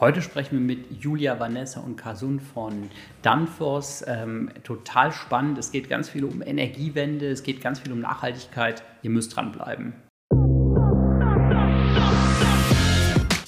Heute sprechen wir mit Julia, Vanessa und Kasun von Danfoss. Ähm, total spannend. Es geht ganz viel um Energiewende, es geht ganz viel um Nachhaltigkeit. Ihr müsst dranbleiben.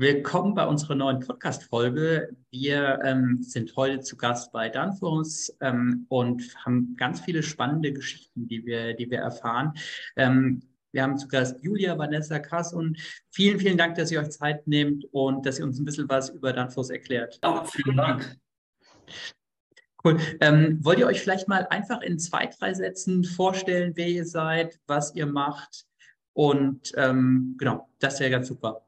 Willkommen bei unserer neuen Podcast-Folge. Wir ähm, sind heute zu Gast bei Danfoss ähm, und haben ganz viele spannende Geschichten, die wir, die wir erfahren. Ähm, wir haben zu Gast Julia, Vanessa, Kass und vielen, vielen Dank, dass ihr euch Zeit nehmt und dass ihr uns ein bisschen was über Danfoss erklärt. Ja, vielen Dank. Cool. Ähm, wollt ihr euch vielleicht mal einfach in zwei, drei Sätzen vorstellen, wer ihr seid, was ihr macht? Und ähm, genau, das wäre ganz super.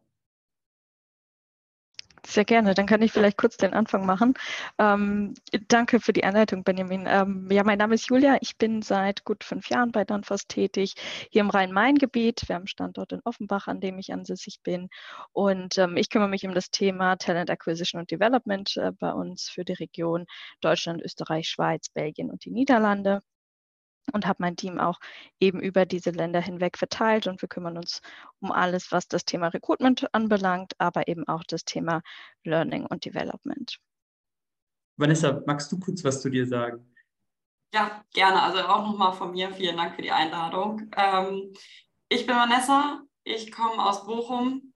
Sehr gerne. Dann kann ich vielleicht kurz den Anfang machen. Ähm, danke für die Einleitung, Benjamin. Ähm, ja, mein Name ist Julia. Ich bin seit gut fünf Jahren bei Danfoss tätig, hier im Rhein-Main-Gebiet. Wir haben einen Standort in Offenbach, an dem ich ansässig bin. Und ähm, ich kümmere mich um das Thema Talent Acquisition und Development äh, bei uns für die Region Deutschland, Österreich, Schweiz, Belgien und die Niederlande und habe mein Team auch eben über diese Länder hinweg verteilt und wir kümmern uns um alles, was das Thema Recruitment anbelangt, aber eben auch das Thema Learning und Development. Vanessa, magst du kurz was zu dir sagen? Ja, gerne. Also auch nochmal von mir vielen Dank für die Einladung. Ähm, ich bin Vanessa, ich komme aus Bochum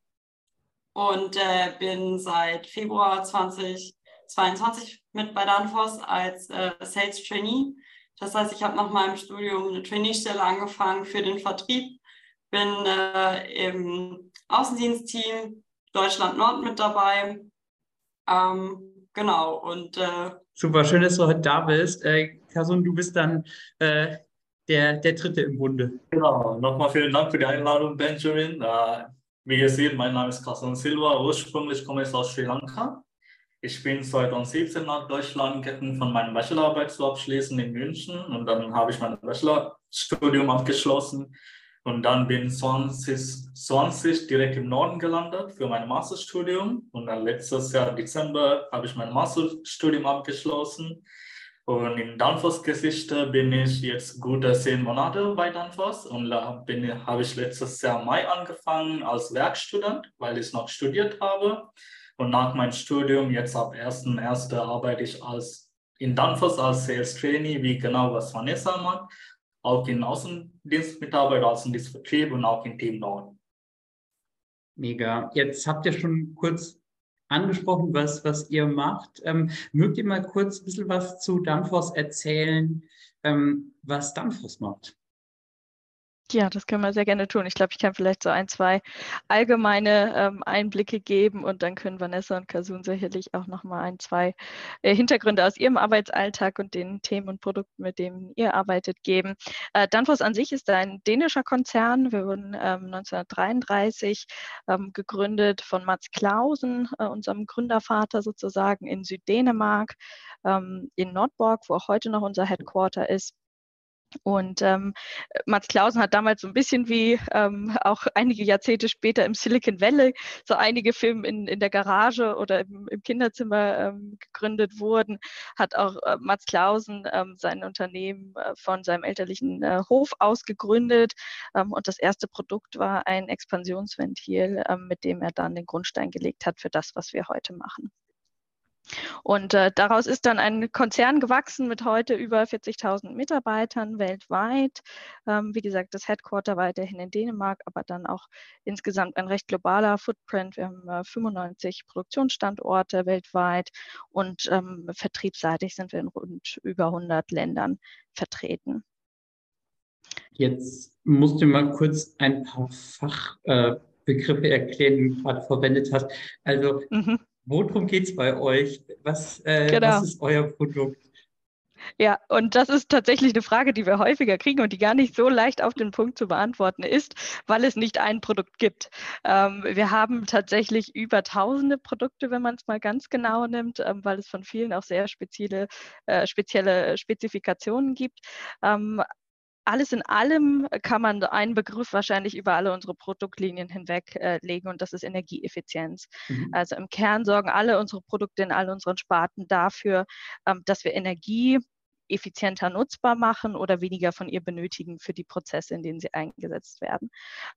und äh, bin seit Februar 2022 mit bei Danfoss als äh, Sales Trainee das heißt, ich habe nach meinem Studium eine Trainee-Stelle angefangen für den Vertrieb, bin äh, im Außendienstteam Deutschland Nord mit dabei. Ähm, genau, und äh, Super, schön, dass du heute da bist. Äh, Kasun, du bist dann äh, der, der Dritte im Bunde. Genau, nochmal vielen Dank für die Einladung, Benjamin. Äh, wie ihr seht, mein Name ist Kasun Silva. Ursprünglich komme ich aus Sri Lanka. Ich bin 2017 nach Deutschland gekommen, von meiner Bachelorarbeit zu abschließen in München und dann habe ich mein Bachelorstudium abgeschlossen und dann bin 2020 direkt im Norden gelandet für mein Masterstudium und dann letztes Jahr Dezember habe ich mein Masterstudium abgeschlossen und in Danfoss-Geschichte bin ich jetzt gute zehn Monate bei Danfoss und da habe ich letztes Jahr Mai angefangen als Werkstudent, weil ich noch studiert habe. Und nach meinem Studium, jetzt ab 1.1. arbeite ich als in Danfoss als Sales Trainee, wie genau was Vanessa macht, auch in Außendienstmitarbeit, Außendienstvertrieb und auch in Team Nord. Mega. Jetzt habt ihr schon kurz angesprochen, was, was ihr macht. Ähm, mögt ihr mal kurz ein bisschen was zu Danfoss erzählen, ähm, was Danfoss macht? Ja, das können wir sehr gerne tun. Ich glaube, ich kann vielleicht so ein, zwei allgemeine ähm, Einblicke geben und dann können Vanessa und Kasun sicherlich auch nochmal ein, zwei äh, Hintergründe aus ihrem Arbeitsalltag und den Themen und Produkten, mit denen ihr arbeitet, geben. Äh, Danfoss an sich ist ein dänischer Konzern. Wir wurden ähm, 1933 ähm, gegründet von Mats Clausen, äh, unserem Gründervater sozusagen in Süddänemark, ähm, in Nordborg, wo auch heute noch unser Headquarter ist. Und ähm, Mats Clausen hat damals so ein bisschen wie ähm, auch einige Jahrzehnte später im Silicon Valley so einige Filme in, in der Garage oder im, im Kinderzimmer ähm, gegründet wurden, hat auch äh, Mats Clausen ähm, sein Unternehmen äh, von seinem elterlichen äh, Hof aus gegründet. Ähm, und das erste Produkt war ein Expansionsventil, ähm, mit dem er dann den Grundstein gelegt hat für das, was wir heute machen. Und äh, daraus ist dann ein Konzern gewachsen mit heute über 40.000 Mitarbeitern weltweit. Ähm, wie gesagt, das Headquarter weiterhin in Dänemark, aber dann auch insgesamt ein recht globaler Footprint. Wir haben äh, 95 Produktionsstandorte weltweit und ähm, vertriebsseitig sind wir in rund über 100 Ländern vertreten. Jetzt musst du mal kurz ein paar Fachbegriffe äh, erklären, die du gerade verwendet hast. Also mhm Worum geht es bei euch? Was, äh, genau. was ist euer Produkt? Ja, und das ist tatsächlich eine Frage, die wir häufiger kriegen und die gar nicht so leicht auf den Punkt zu beantworten ist, weil es nicht ein Produkt gibt. Ähm, wir haben tatsächlich über tausende Produkte, wenn man es mal ganz genau nimmt, ähm, weil es von vielen auch sehr spezielle, äh, spezielle Spezifikationen gibt. Ähm, alles in allem kann man einen Begriff wahrscheinlich über alle unsere Produktlinien hinweg äh, legen und das ist Energieeffizienz. Mhm. Also im Kern sorgen alle unsere Produkte in all unseren Sparten dafür, ähm, dass wir Energie effizienter nutzbar machen oder weniger von ihr benötigen für die Prozesse, in denen sie eingesetzt werden.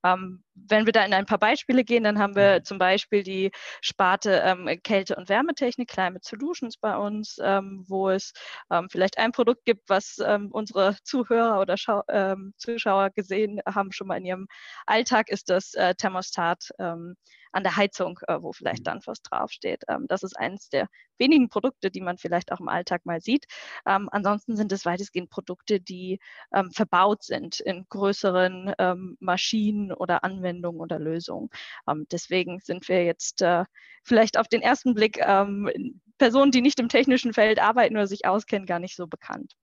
Ähm, wenn wir da in ein paar Beispiele gehen, dann haben wir mhm. zum Beispiel die Sparte ähm, Kälte- und Wärmetechnik, Climate Solutions bei uns, ähm, wo es ähm, vielleicht ein Produkt gibt, was ähm, unsere Zuhörer oder Schau ähm, Zuschauer gesehen haben, schon mal in ihrem Alltag, ist das äh, Thermostat an der Heizung, äh, wo vielleicht mhm. dann was draufsteht. Ähm, das ist eines der wenigen Produkte, die man vielleicht auch im Alltag mal sieht. Ähm, ansonsten sind es weitestgehend Produkte, die ähm, verbaut sind in größeren ähm, Maschinen oder Anwendungen oder Lösungen. Ähm, deswegen sind wir jetzt äh, vielleicht auf den ersten Blick ähm, Personen, die nicht im technischen Feld arbeiten oder sich auskennen, gar nicht so bekannt.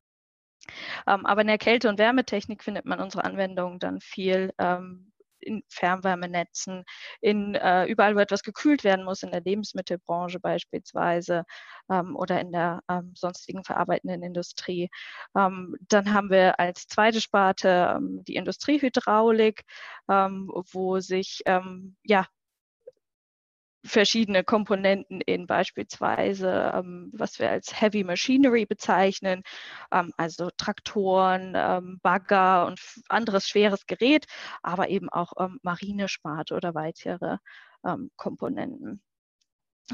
Ähm, aber in der Kälte- und Wärmetechnik findet man unsere Anwendungen dann viel ähm, in Fernwärmenetzen, in äh, überall, wo etwas gekühlt werden muss, in der Lebensmittelbranche beispielsweise ähm, oder in der ähm, sonstigen verarbeitenden Industrie. Ähm, dann haben wir als zweite Sparte ähm, die Industriehydraulik, ähm, wo sich ähm, ja verschiedene Komponenten in beispielsweise, ähm, was wir als Heavy Machinery bezeichnen, ähm, also Traktoren, ähm, Bagger und anderes schweres Gerät, aber eben auch ähm, Marinesparte oder weitere ähm, Komponenten.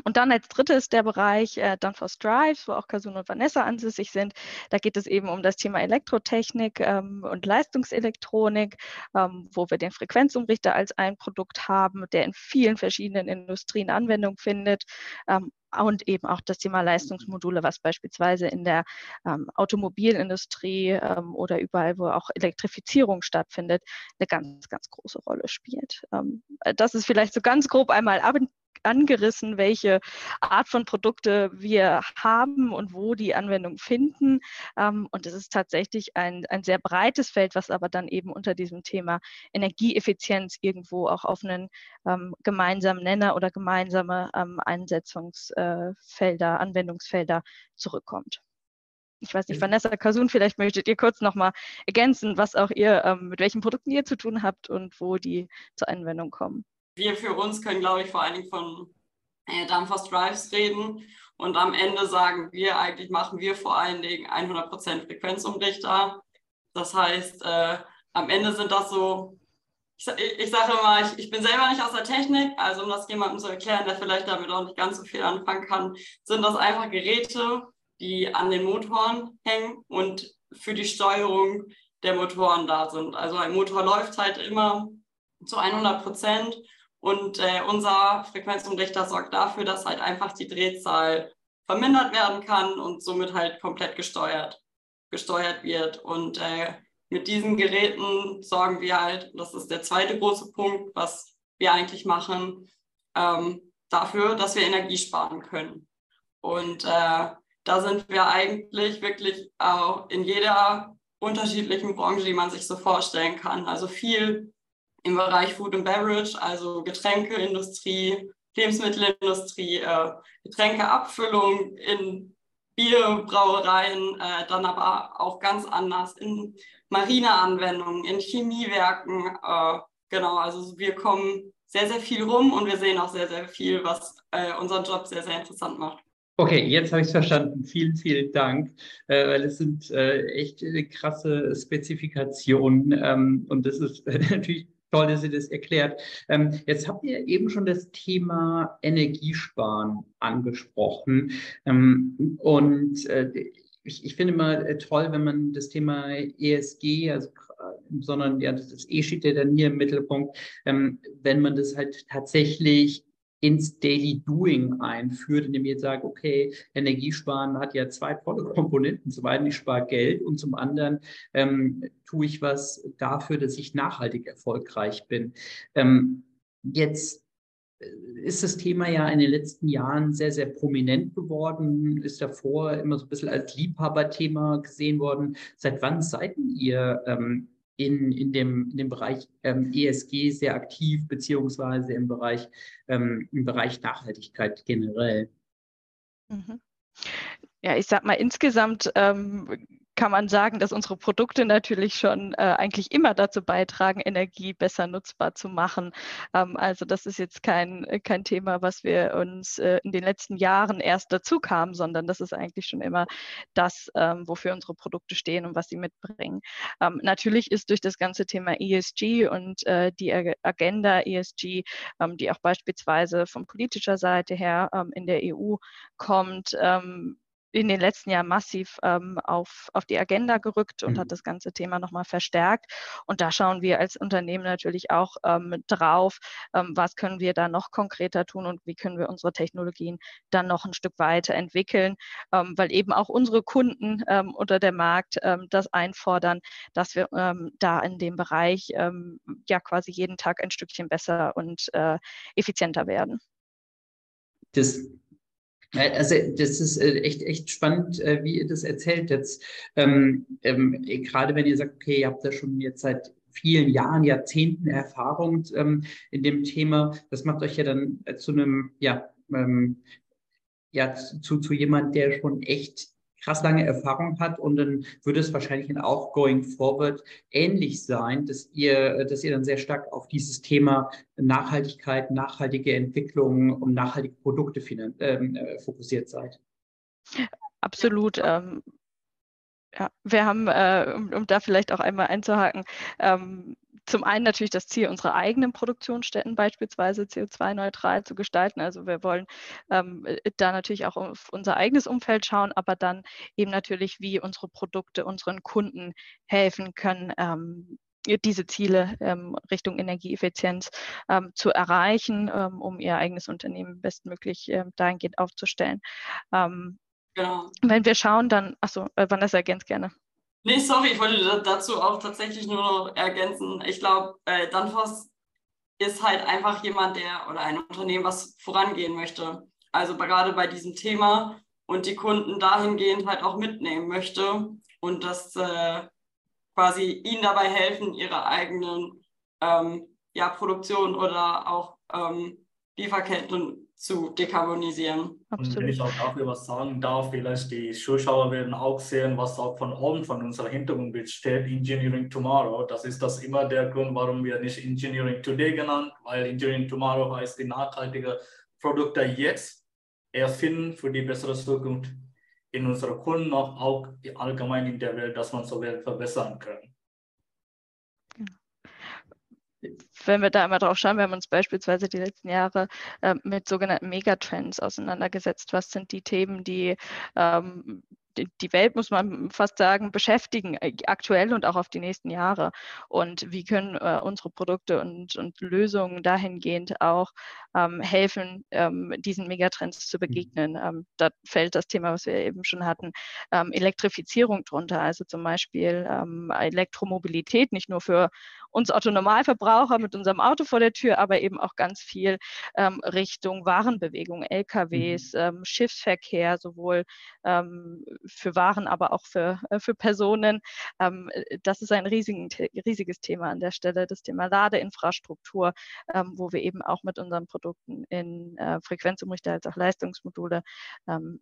Und dann als drittes der Bereich äh, Danfoss Drives, wo auch Kasun und Vanessa ansässig sind. Da geht es eben um das Thema Elektrotechnik ähm, und Leistungselektronik, ähm, wo wir den Frequenzumrichter als ein Produkt haben, der in vielen verschiedenen Industrien Anwendung findet. Ähm, und eben auch das Thema Leistungsmodule, was beispielsweise in der ähm, Automobilindustrie ähm, oder überall, wo auch Elektrifizierung stattfindet, eine ganz, ganz große Rolle spielt. Ähm, das ist vielleicht so ganz grob einmal ab, angerissen, welche Art von Produkte wir haben und wo die Anwendung finden. Ähm, und es ist tatsächlich ein, ein sehr breites Feld, was aber dann eben unter diesem Thema Energieeffizienz irgendwo auch auf einen ähm, gemeinsamen Nenner oder gemeinsame ähm, Einsetzungsfelder, Anwendungsfelder zurückkommt. Ich weiß nicht, Vanessa Kasun, vielleicht möchtet ihr kurz nochmal ergänzen, was auch ihr, ähm, mit welchen Produkten ihr zu tun habt und wo die zur Anwendung kommen wir für uns können, glaube ich, vor allen Dingen von äh, Danfoss Drives reden. Und am Ende sagen wir, eigentlich machen wir vor allen Dingen 100% Frequenzumrichter. Das heißt, äh, am Ende sind das so, ich, ich sage immer, ich, ich bin selber nicht aus der Technik, also um das jemandem zu erklären, der vielleicht damit auch nicht ganz so viel anfangen kann, sind das einfach Geräte, die an den Motoren hängen und für die Steuerung der Motoren da sind. Also ein Motor läuft halt immer zu 100 Prozent und äh, unser Frequenzumrichter sorgt dafür, dass halt einfach die Drehzahl vermindert werden kann und somit halt komplett gesteuert, gesteuert wird. Und äh, mit diesen Geräten sorgen wir halt, das ist der zweite große Punkt, was wir eigentlich machen, ähm, dafür, dass wir Energie sparen können. Und äh, da sind wir eigentlich wirklich auch in jeder unterschiedlichen Branche, die man sich so vorstellen kann. Also viel im Bereich Food and Beverage, also Getränkeindustrie, Lebensmittelindustrie, äh, Getränkeabfüllung in Bierbrauereien, äh, dann aber auch ganz anders in Marineanwendungen, in Chemiewerken. Äh, genau, also wir kommen sehr, sehr viel rum und wir sehen auch sehr, sehr viel, was äh, unseren Job sehr, sehr interessant macht. Okay, jetzt habe ich es verstanden. Vielen, vielen Dank, äh, weil es sind äh, echt krasse Spezifikationen ähm, und das ist natürlich Toll, dass ihr das erklärt. Ähm, jetzt habt ihr eben schon das Thema Energiesparen angesprochen. Ähm, und äh, ich, ich, finde mal äh, toll, wenn man das Thema ESG, also sondern ja, das E steht ja dann hier im Mittelpunkt, ähm, wenn man das halt tatsächlich ins Daily Doing einführt, indem ich jetzt sage, okay, Energiesparen hat ja zwei tolle Komponenten. Zum einen, ich spare Geld und zum anderen ähm, tue ich was dafür, dass ich nachhaltig erfolgreich bin. Ähm, jetzt ist das Thema ja in den letzten Jahren sehr, sehr prominent geworden, ist davor immer so ein bisschen als Liebhaberthema gesehen worden. Seit wann seid ihr ähm, in, in, dem, in dem Bereich ähm, ESG sehr aktiv, beziehungsweise im Bereich, ähm, im Bereich Nachhaltigkeit generell? Mhm. Ja, ich sag mal, insgesamt ähm, kann man sagen, dass unsere Produkte natürlich schon äh, eigentlich immer dazu beitragen, Energie besser nutzbar zu machen. Ähm, also das ist jetzt kein, kein Thema, was wir uns äh, in den letzten Jahren erst dazu kamen, sondern das ist eigentlich schon immer das, ähm, wofür unsere Produkte stehen und was sie mitbringen. Ähm, natürlich ist durch das ganze Thema ESG und äh, die Agenda ESG, ähm, die auch beispielsweise von politischer Seite her ähm, in der EU kommt, ähm, in den letzten Jahren massiv ähm, auf, auf die Agenda gerückt und mhm. hat das ganze Thema nochmal verstärkt. Und da schauen wir als Unternehmen natürlich auch ähm, drauf, ähm, was können wir da noch konkreter tun und wie können wir unsere Technologien dann noch ein Stück weiter entwickeln, ähm, weil eben auch unsere Kunden ähm, oder der Markt ähm, das einfordern, dass wir da in dem Bereich ja quasi jeden Tag ein Stückchen besser und äh, effizienter werden. Das also das ist äh, echt, echt spannend, äh, wie ihr das erzählt jetzt. Ähm, ähm, gerade wenn ihr sagt, okay, ihr habt da schon jetzt seit vielen Jahren, Jahrzehnten Erfahrung ähm, in dem Thema, das macht euch ja dann zu einem, ja, ähm, ja, zu, zu jemand, der schon echt krass lange Erfahrung hat und dann würde es wahrscheinlich auch going forward ähnlich sein, dass ihr, dass ihr dann sehr stark auf dieses Thema Nachhaltigkeit, nachhaltige Entwicklung und nachhaltige Produkte ähm, äh, fokussiert seid. Absolut. Ähm, ja, wir haben, äh, um, um, da vielleicht auch einmal einzuhaken, ähm, zum einen natürlich das Ziel, unsere eigenen Produktionsstätten beispielsweise CO2-neutral zu gestalten. Also wir wollen ähm, äh, da natürlich auch auf unser eigenes Umfeld schauen, aber dann eben natürlich, wie unsere Produkte unseren Kunden helfen können, ähm, diese Ziele ähm, Richtung Energieeffizienz ähm, zu erreichen, ähm, um ihr eigenes Unternehmen bestmöglich äh, dahingehend aufzustellen. Ähm, genau. Wenn wir schauen, dann, achso, äh, Vanessa ergänzt gerne. Nee, sorry, ich wollte dazu auch tatsächlich nur noch ergänzen. Ich glaube, äh, Danfoss ist halt einfach jemand, der oder ein Unternehmen, was vorangehen möchte. Also gerade bei diesem Thema und die Kunden dahingehend halt auch mitnehmen möchte und das äh, quasi ihnen dabei helfen, ihre eigenen ähm, ja, Produktion oder auch ähm, Lieferketten zu dekarbonisieren. Und wenn ich auch dafür was sagen darf, vielleicht die Zuschauer werden auch sehen, was auch von oben von unserem Hintergrundbild steht, Engineering Tomorrow. Das ist das immer der Grund, warum wir nicht Engineering Today genannt, weil Engineering Tomorrow heißt die nachhaltige Produkte jetzt erfinden für die bessere Zukunft in unserer Kunden, noch auch allgemein in der Welt, dass man so Welt verbessern kann wenn wir da einmal drauf schauen, wir haben uns beispielsweise die letzten Jahre äh, mit sogenannten Megatrends auseinandergesetzt. Was sind die Themen, die ähm, die Welt, muss man fast sagen, beschäftigen, äh, aktuell und auch auf die nächsten Jahre. Und wie können äh, unsere Produkte und, und, Lösungen dahingehend auch ähm, helfen, ähm, diesen Megatrends zu mhm. begegnen. Ähm, da fällt das Thema, was wir eben schon hatten, ähm, Elektrifizierung drunter, also zum Beispiel ähm, Elektromobilität, nicht nur für uns Autonormalverbraucher mit unserem Auto vor der Tür, aber eben auch ganz viel ähm, Richtung Warenbewegung, LKWs, mhm. Schiffsverkehr, sowohl für Waren, aber auch für, äh, für Personen. Ähm, äh, das ist ein riesigen, riesiges Thema an der Stelle, das Thema Ladeinfrastruktur, ähm, wo wir eben auch mit unseren Produkten in äh, Frequenzumrichter als auch Leistungsmodule ähm,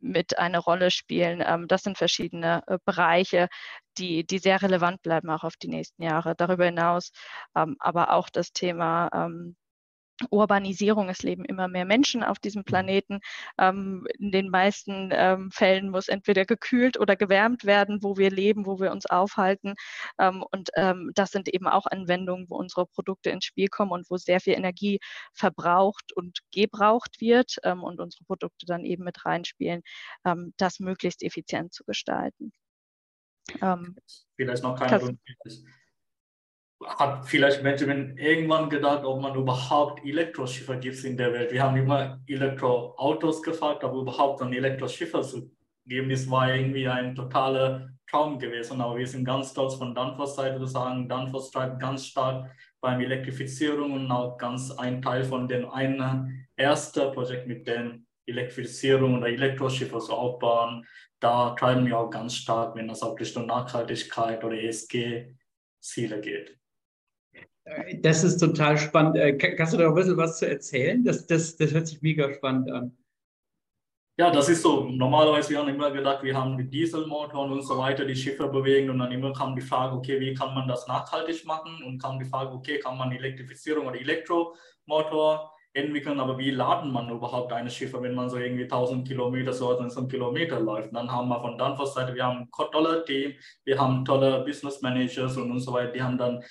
mit eine Rolle spielen. Ähm, das sind verschiedene äh, Bereiche, die, die sehr relevant bleiben, auch auf die nächsten Jahre. Darüber hinaus ähm, aber auch das Thema ähm, Urbanisierung, es leben immer mehr Menschen auf diesem mhm. Planeten. Ähm, in den meisten ähm, Fällen muss entweder gekühlt oder gewärmt werden, wo wir leben, wo wir uns aufhalten. Ähm, und ähm, das sind eben auch Anwendungen, wo unsere Produkte ins Spiel kommen und wo sehr viel Energie verbraucht und gebraucht wird ähm, und unsere Produkte dann eben mit reinspielen, ähm, das möglichst effizient zu gestalten. Vielleicht noch keine hat vielleicht Benjamin irgendwann gedacht, ob man überhaupt Elektroschiffe gibt in der Welt. Wir haben immer Elektroautos gefragt, aber überhaupt ein Elektroschiffer zu geben, das war irgendwie ein totaler Traum gewesen, aber wir sind ganz stolz von Danfoss Seite zu sagen, Danfoss treibt ganz stark beim Elektrifizierung und auch ganz ein Teil von dem einen ersten Projekt mit den Elektrifizierung oder Elektroschiffe so aufbauen. Da treiben wir auch ganz stark, wenn es auch Richtung Nachhaltigkeit oder ESG-Ziele geht. Das ist total spannend. Äh, kannst du da ein bisschen was zu erzählen? Das, das, das hört sich mega spannend an. Ja, das ist so. Normalerweise, wir haben immer gedacht, wir haben die Dieselmotoren und so weiter, die Schiffe bewegen und dann immer kam die Frage, okay, wie kann man das nachhaltig machen? Und kam die Frage, okay, kann man Elektrifizierung oder Elektromotor entwickeln, aber wie laden man überhaupt eine Schiffe, wenn man so irgendwie 1000 Kilometer, so 1000 Kilometer läuft? Dann haben wir von Danfoss Seite, wir haben ein tolles Team, wir haben tolle Business Managers und, und so weiter, die haben dann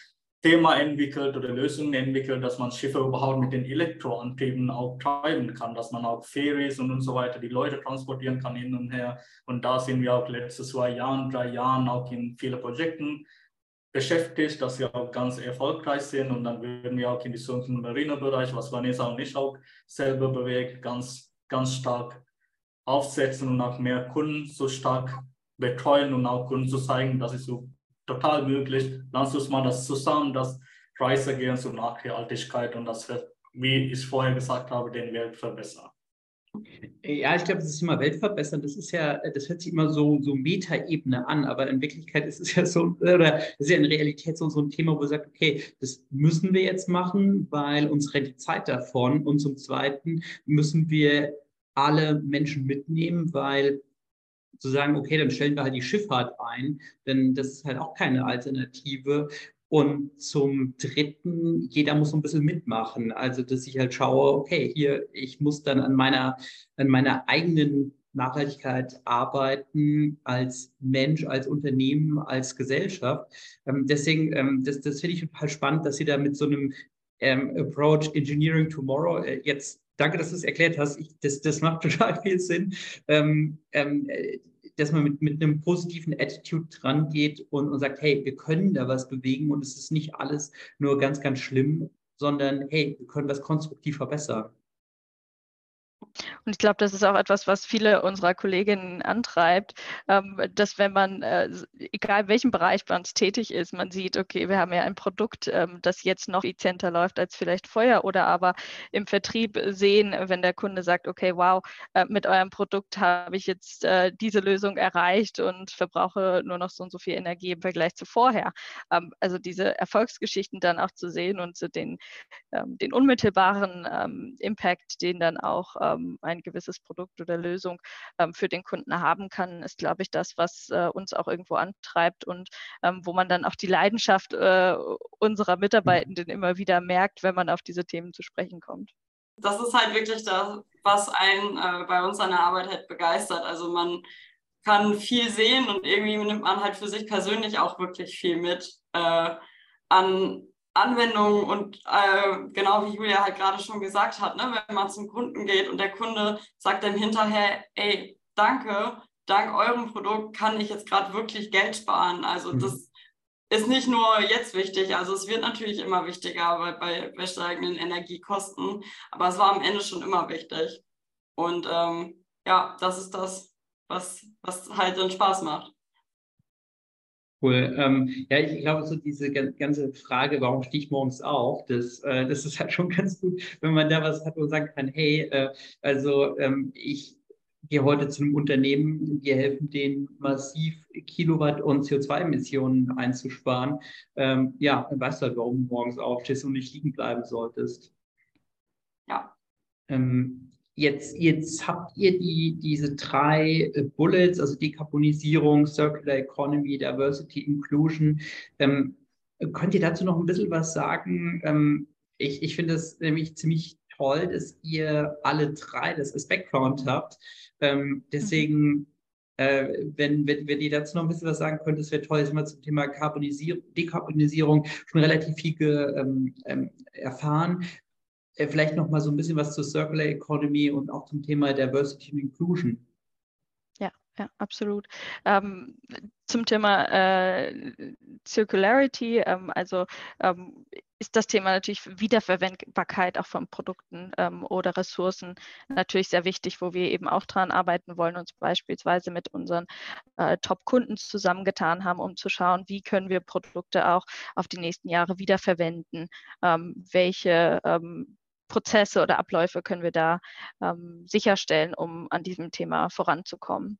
Thema entwickelt oder Lösungen entwickelt, dass man Schiffe überhaupt mit den Elektroantrieben auch treiben kann, dass man auch Ferries und, und so weiter die Leute transportieren kann hin und her. Und da sind wir auch letzte zwei Jahren, drei Jahren auch in vielen Projekten beschäftigt, dass wir auch ganz erfolgreich sind. Und dann würden wir auch in diesem Marine-Bereich, was Vanessa und ich auch selber bewegt, ganz, ganz stark aufsetzen und auch mehr Kunden so stark betreuen und auch Kunden zu zeigen, dass es so total möglich. Lass uns mal das zusammen, das Reise gehen zur Nachhaltigkeit und das wie ich vorher gesagt habe, den Welt verbessern. Ja, ich glaube, das ist immer Weltverbessern. Das ist ja, das hört sich immer so, so Metaebene an, aber in Wirklichkeit ist es ja so, oder ist ja in Realität so, so ein Thema, wo man sagt, okay, das müssen wir jetzt machen, weil uns rennt die Zeit davon. Und zum Zweiten müssen wir alle Menschen mitnehmen, weil zu sagen, okay, dann stellen wir halt die Schifffahrt ein, denn das ist halt auch keine Alternative. Und zum Dritten, jeder muss so ein bisschen mitmachen. Also, dass ich halt schaue, okay, hier, ich muss dann an meiner, an meiner eigenen Nachhaltigkeit arbeiten als Mensch, als Unternehmen, als Gesellschaft. Ähm, deswegen, ähm, das, das finde ich total spannend, dass Sie da mit so einem ähm, Approach Engineering Tomorrow äh, jetzt danke, dass du es erklärt hast. Ich, das, das macht total viel Sinn, ähm, ähm, dass man mit, mit einem positiven Attitude dran geht und, und sagt, hey, wir können da was bewegen und es ist nicht alles nur ganz, ganz schlimm, sondern hey, wir können was konstruktiv verbessern. Und ich glaube, das ist auch etwas, was viele unserer Kolleginnen antreibt, ähm, dass wenn man, äh, egal in welchem Bereich man tätig ist, man sieht, okay, wir haben ja ein Produkt, ähm, das jetzt noch effizienter läuft als vielleicht vorher oder aber im Vertrieb sehen, wenn der Kunde sagt, okay, wow, äh, mit eurem Produkt habe ich jetzt äh, diese Lösung erreicht und verbrauche nur noch so und so viel Energie im Vergleich zu vorher. Ähm, also diese Erfolgsgeschichten dann auch zu sehen und so den, den unmittelbaren Impact, den dann auch ähm, ein gewisses Produkt oder Lösung ähm, für den Kunden haben kann, ist, glaube ich, das, was äh, uns auch irgendwo antreibt und ähm, wo man dann auch die Leidenschaft äh, unserer mhm. Mitarbeitenden immer wieder merkt, wenn man auf diese Themen zu sprechen kommt. Das ist halt wirklich das, was einen äh, bei uns an der Arbeit halt begeistert. Also man kann viel sehen und irgendwie nimmt man halt für sich persönlich auch wirklich viel mit äh, an Anwendungen und äh, genau wie Julia halt gerade schon gesagt hat, ne, wenn man zum Kunden geht und der Kunde sagt dann hinterher, ey, danke, dank eurem Produkt kann ich jetzt gerade wirklich Geld sparen. Also mhm. das ist nicht nur jetzt wichtig, also es wird natürlich immer wichtiger bei, bei, bei steigenden Energiekosten, aber es war am Ende schon immer wichtig. Und ähm, ja, das ist das, was, was halt dann Spaß macht. Cool. Ähm, ja, ich glaube, so diese ganze Frage, warum stehe ich morgens auf, das, äh, das ist halt schon ganz gut, wenn man da was hat und sagen kann, hey, äh, also ähm, ich gehe heute zu einem Unternehmen, wir helfen denen massiv Kilowatt und CO2-Emissionen einzusparen. Ähm, ja, dann weißt du halt, warum du morgens aufstehst und nicht liegen bleiben solltest. Ja. Ähm, Jetzt, jetzt habt ihr die, diese drei äh, Bullets, also Dekarbonisierung, Circular Economy, Diversity, Inclusion. Ähm, könnt ihr dazu noch ein bisschen was sagen? Ähm, ich ich finde es nämlich ziemlich toll, dass ihr alle drei das als Background habt. Ähm, deswegen, äh, wenn, wenn, wenn ihr dazu noch ein bisschen was sagen könnt, das wäre toll, dass wir zum Thema Dekarbonisierung schon relativ viel ge, ähm, ähm erfahren. Äh, vielleicht noch mal so ein bisschen was zur Circular Economy und auch zum Thema Diversity and Inclusion. Ja, ja, absolut. Ähm, zum Thema äh, Circularity, ähm, also ähm, ist das Thema natürlich Wiederverwendbarkeit auch von Produkten ähm, oder Ressourcen natürlich sehr wichtig, wo wir eben auch dran arbeiten wollen, uns beispielsweise mit unseren äh, Top-Kunden zusammengetan haben, um zu schauen, wie können wir Produkte auch auf die nächsten Jahre wiederverwenden, ähm, welche ähm, Prozesse oder Abläufe können wir da ähm, sicherstellen, um an diesem Thema voranzukommen.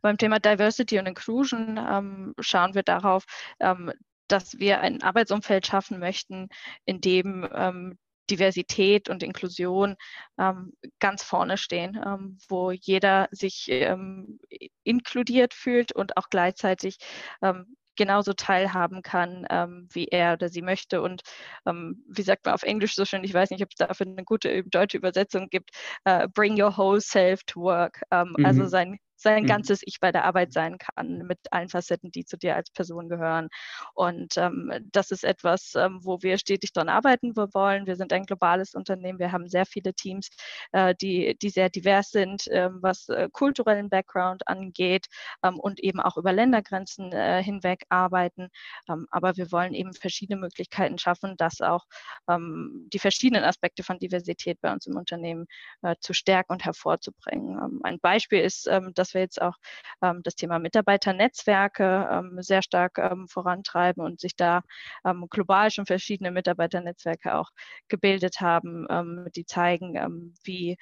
Beim Thema Diversity und Inclusion ähm, schauen wir darauf, ähm, dass wir ein Arbeitsumfeld schaffen möchten, in dem ähm, Diversität und Inklusion ähm, ganz vorne stehen, ähm, wo jeder sich ähm, inkludiert fühlt und auch gleichzeitig ähm, genauso teilhaben kann, ähm, wie er oder sie möchte. Und ähm, wie sagt man auf Englisch so schön, ich weiß nicht, ob es dafür eine gute deutsche Übersetzung gibt, uh, bring your whole self to work. Also mhm. Also sein sein mhm. ganzes Ich bei der Arbeit sein kann, mit allen Facetten, die zu dir als Person gehören. Und ähm, das ist etwas, ähm, wo wir stetig daran arbeiten wollen. Wir sind ein globales Unternehmen. Wir haben sehr viele Teams, äh, die, die sehr divers sind, äh, was äh, kulturellen Background angeht ähm, und eben auch über Ländergrenzen äh, hinweg arbeiten. Ähm, aber wir wollen eben verschiedene Möglichkeiten schaffen, dass auch ähm, die verschiedenen Aspekte von Diversität bei uns im Unternehmen äh, zu stärken und hervorzubringen. Ähm, ein Beispiel ist, dass dass wir jetzt auch ähm, das Thema Mitarbeiternetzwerke ähm, sehr stark ähm, vorantreiben und sich da ähm, global schon verschiedene Mitarbeiternetzwerke auch gebildet haben, ähm, die zeigen, ähm, wie,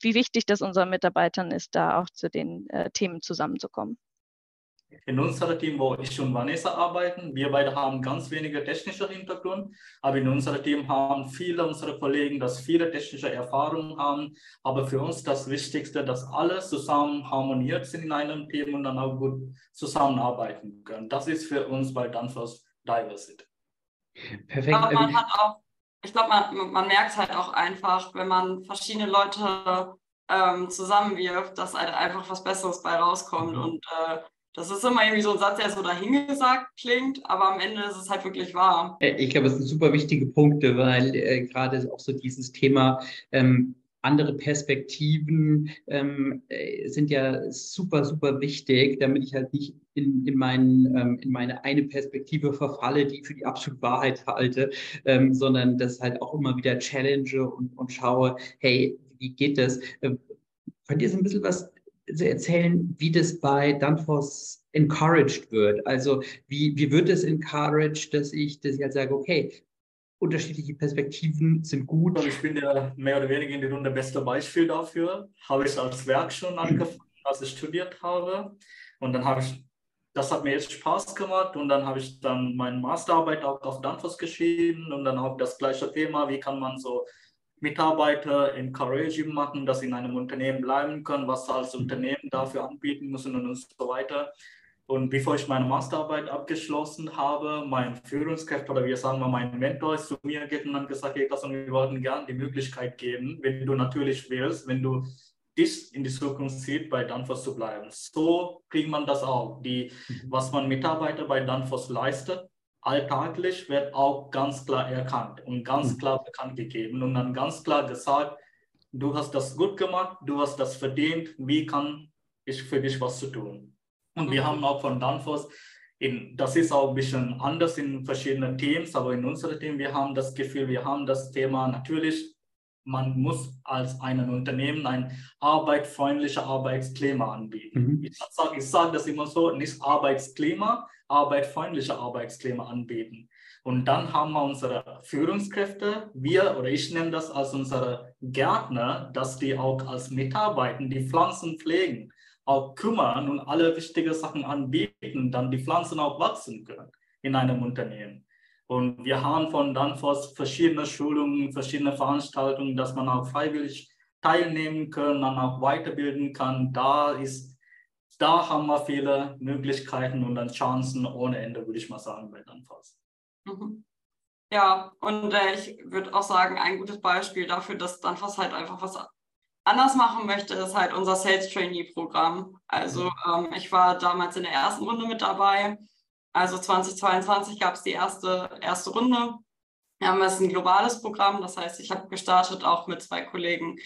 wie wichtig das unseren Mitarbeitern ist, da auch zu den äh, Themen zusammenzukommen in unserem Team, wo ich und Vanessa arbeiten, wir beide haben ganz wenige technische Hintergrund, aber in unserem Team haben viele unserer Kollegen, das viele technische Erfahrungen haben. Aber für uns das Wichtigste, dass alle zusammen harmoniert sind in einem Team und dann auch gut zusammenarbeiten können. Das ist für uns bei Danfoss Diversity. Perfekt. Aber man hat auch, ich glaube, man, man merkt halt auch einfach, wenn man verschiedene Leute ähm, zusammenwirft, dass halt einfach was Besseres bei rauskommt mhm. und äh, das ist immer irgendwie so ein Satz, der so dahingesagt klingt, aber am Ende ist es halt wirklich wahr. Äh, ich glaube, es sind super wichtige Punkte, weil äh, gerade auch so dieses Thema ähm, andere Perspektiven ähm, äh, sind ja super, super wichtig, damit ich halt nicht in, in, mein, ähm, in meine eine Perspektive verfalle, die ich für die absolute Wahrheit halte, ähm, sondern das halt auch immer wieder challenge und, und schaue, hey, wie geht das? Könnt ihr so ein bisschen was erzählen, wie das bei Danfoss encouraged wird. Also wie, wie wird es encouraged, dass ich, dass ich halt sage, okay, unterschiedliche Perspektiven sind gut. Ich bin ja mehr oder weniger in der Runde beste Beispiel dafür. Habe ich als Werk schon angefangen, als ich studiert habe. Und dann habe ich, das hat mir jetzt Spaß gemacht und dann habe ich dann meine Masterarbeit auch auf Danfoss geschrieben und dann auch das gleiche Thema, wie kann man so Mitarbeiter encouragen machen, dass sie in einem Unternehmen bleiben können, was sie als Unternehmen dafür anbieten müssen und so weiter. Und bevor ich meine Masterarbeit abgeschlossen habe, mein Führungskräfte oder wir sagen mal mein Mentor ist zu mir gekommen und hat gesagt, hey, wir wollten gerne die Möglichkeit geben, wenn du natürlich willst, wenn du dich in die Zukunft sieht, bei Danfoss zu bleiben. So kriegt man das auch. Die, was man Mitarbeiter bei Danfoss leistet, alltaglich wird auch ganz klar erkannt und ganz hm. klar bekannt gegeben und dann ganz klar gesagt, du hast das gut gemacht, du hast das verdient, wie kann ich für dich was zu tun? Und wir haben auch von Danfoss, in, das ist auch ein bisschen anders in verschiedenen Teams, aber in unserem Team, wir haben das Gefühl, wir haben das Thema natürlich, man muss als ein Unternehmen ein arbeitfreundliches Arbeitsklima anbieten. Mhm. Ich sage ich sag das immer so, nicht Arbeitsklima, arbeitfreundliche Arbeitsklima anbieten. Und dann haben wir unsere Führungskräfte, wir oder ich nenne das als unsere Gärtner, dass die auch als Mitarbeiter die Pflanzen pflegen, auch kümmern und alle wichtigen Sachen anbieten, dann die Pflanzen auch wachsen können in einem Unternehmen. Und wir haben von Danfoss verschiedene Schulungen, verschiedene Veranstaltungen, dass man auch freiwillig teilnehmen kann, dann auch weiterbilden kann. Da ist da haben wir viele Möglichkeiten und dann Chancen ohne Ende, würde ich mal sagen, bei Danfoss. Mhm. Ja, und äh, ich würde auch sagen, ein gutes Beispiel dafür, dass Danfoss halt einfach was anders machen möchte, ist halt unser Sales Trainee Programm. Also mhm. ähm, ich war damals in der ersten Runde mit dabei. Also 2022 gab es die erste, erste Runde. Wir haben jetzt ein globales Programm, das heißt, ich habe gestartet auch mit zwei Kollegen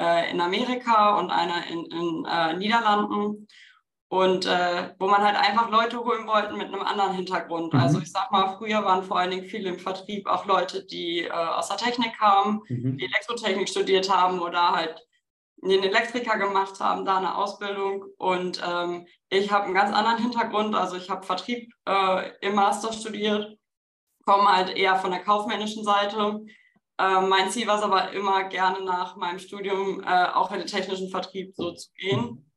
äh, in Amerika und einer in, in äh, Niederlanden. Und äh, wo man halt einfach Leute holen wollte mit einem anderen Hintergrund. Mhm. Also ich sag mal, früher waren vor allen Dingen viele im Vertrieb auch Leute, die äh, aus der Technik kamen, mhm. die Elektrotechnik studiert haben oder halt den Elektriker gemacht haben, da eine Ausbildung. Und ähm, ich habe einen ganz anderen Hintergrund. Also ich habe Vertrieb äh, im Master studiert, komme halt eher von der kaufmännischen Seite. Äh, mein Ziel war es aber immer gerne nach meinem Studium äh, auch in den technischen Vertrieb so zu gehen.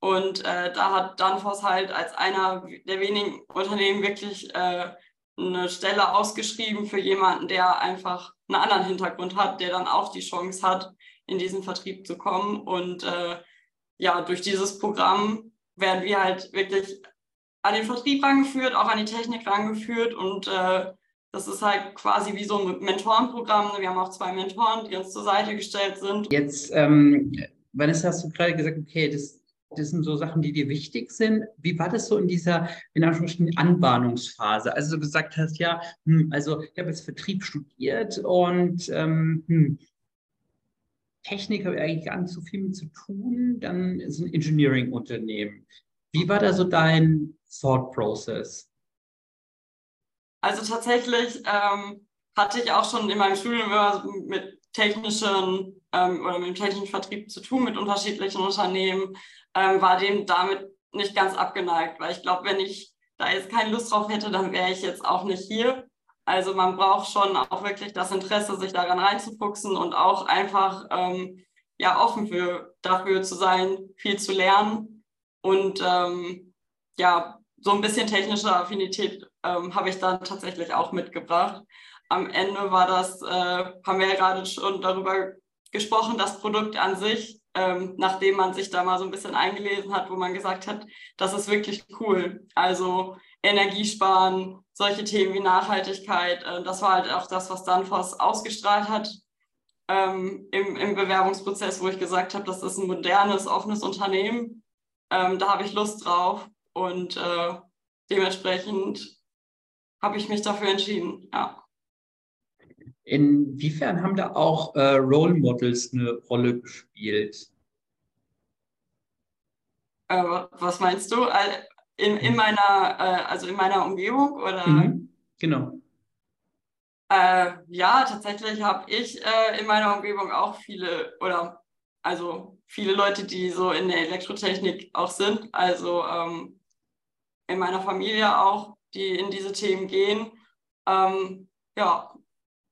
Und äh, da hat Danfoss halt als einer der wenigen Unternehmen wirklich äh, eine Stelle ausgeschrieben für jemanden, der einfach einen anderen Hintergrund hat, der dann auch die Chance hat, in diesen Vertrieb zu kommen. Und äh, ja, durch dieses Programm werden wir halt wirklich an den Vertrieb rangeführt, auch an die Technik rangeführt und äh, das ist halt quasi wie so ein Mentorenprogramm. Wir haben auch zwei Mentoren, die uns zur Seite gestellt sind. Jetzt, ähm, Vanessa, hast du gerade gesagt, okay, das das sind so Sachen, die dir wichtig sind. Wie war das so in dieser, in Anführungsstrichen, Anbahnungsphase? Also du gesagt hast, ja, hm, also ich habe jetzt Vertrieb studiert und ähm, hm, Technik habe ich eigentlich gar nicht so viel mit zu tun. Dann ist ein Engineering-Unternehmen. Wie war da so dein Thought Process? Also tatsächlich ähm, hatte ich auch schon in meinem Studium mit technischen ähm, oder mit dem technischen Vertrieb zu tun, mit unterschiedlichen Unternehmen ähm, war dem damit nicht ganz abgeneigt, weil ich glaube, wenn ich da jetzt keine Lust drauf hätte, dann wäre ich jetzt auch nicht hier. Also man braucht schon auch wirklich das Interesse, sich daran reinzufuchsen und auch einfach ähm, ja offen für, dafür zu sein, viel zu lernen. Und ähm, ja, so ein bisschen technische Affinität ähm, habe ich dann tatsächlich auch mitgebracht. Am Ende war das, äh, haben wir ja gerade schon darüber gesprochen, das Produkt an sich ähm, nachdem man sich da mal so ein bisschen eingelesen hat, wo man gesagt hat, das ist wirklich cool. Also Energiesparen, solche Themen wie Nachhaltigkeit, äh, das war halt auch das, was Danfoss ausgestrahlt hat ähm, im, im Bewerbungsprozess, wo ich gesagt habe, das ist ein modernes, offenes Unternehmen. Ähm, da habe ich Lust drauf und äh, dementsprechend habe ich mich dafür entschieden, ja. Inwiefern haben da auch äh, Role Models eine Rolle gespielt? Äh, was meinst du? In, in meiner, äh, also in meiner Umgebung oder? Mhm, genau. Äh, ja, tatsächlich habe ich äh, in meiner Umgebung auch viele oder also viele Leute, die so in der Elektrotechnik auch sind. Also ähm, in meiner Familie auch, die in diese Themen gehen. Ähm, ja,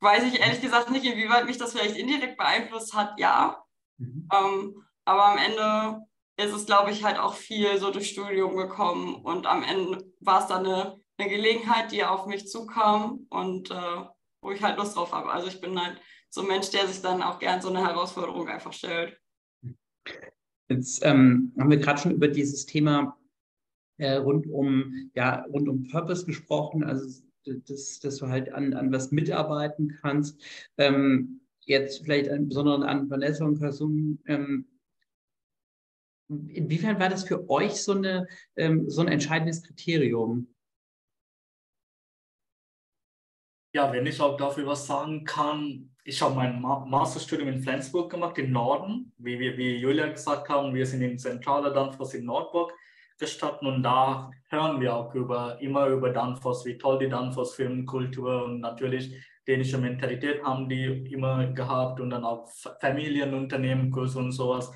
weiß ich ehrlich gesagt nicht, inwieweit mich das vielleicht indirekt beeinflusst hat, ja. Mhm. Ähm, aber am Ende ist es, glaube ich, halt auch viel so durch Studium gekommen und am Ende war es dann eine, eine Gelegenheit, die auf mich zukam und äh, wo ich halt Lust drauf habe. Also ich bin halt so ein Mensch, der sich dann auch gern so eine Herausforderung einfach stellt. Jetzt ähm, haben wir gerade schon über dieses Thema äh, rund um ja rund um Purpose gesprochen. Also dass, dass du halt an, an was mitarbeiten kannst. Ähm, jetzt vielleicht im Besonderen an Vanessa und Kasum. Ähm, inwiefern war das für euch so, eine, ähm, so ein entscheidendes Kriterium? Ja, wenn ich auch dafür was sagen kann, ich habe mein Masterstudium in Flensburg gemacht, im Norden. Wie, wie, wie Julia gesagt haben, wir sind in Zentrale Danfoss in Nordburg gestatten und da hören wir auch über, immer über Danfoss, wie toll die Danfoss Filmkultur und natürlich dänische Mentalität haben die immer gehabt und dann auch Familienunternehmen, Kurs und sowas.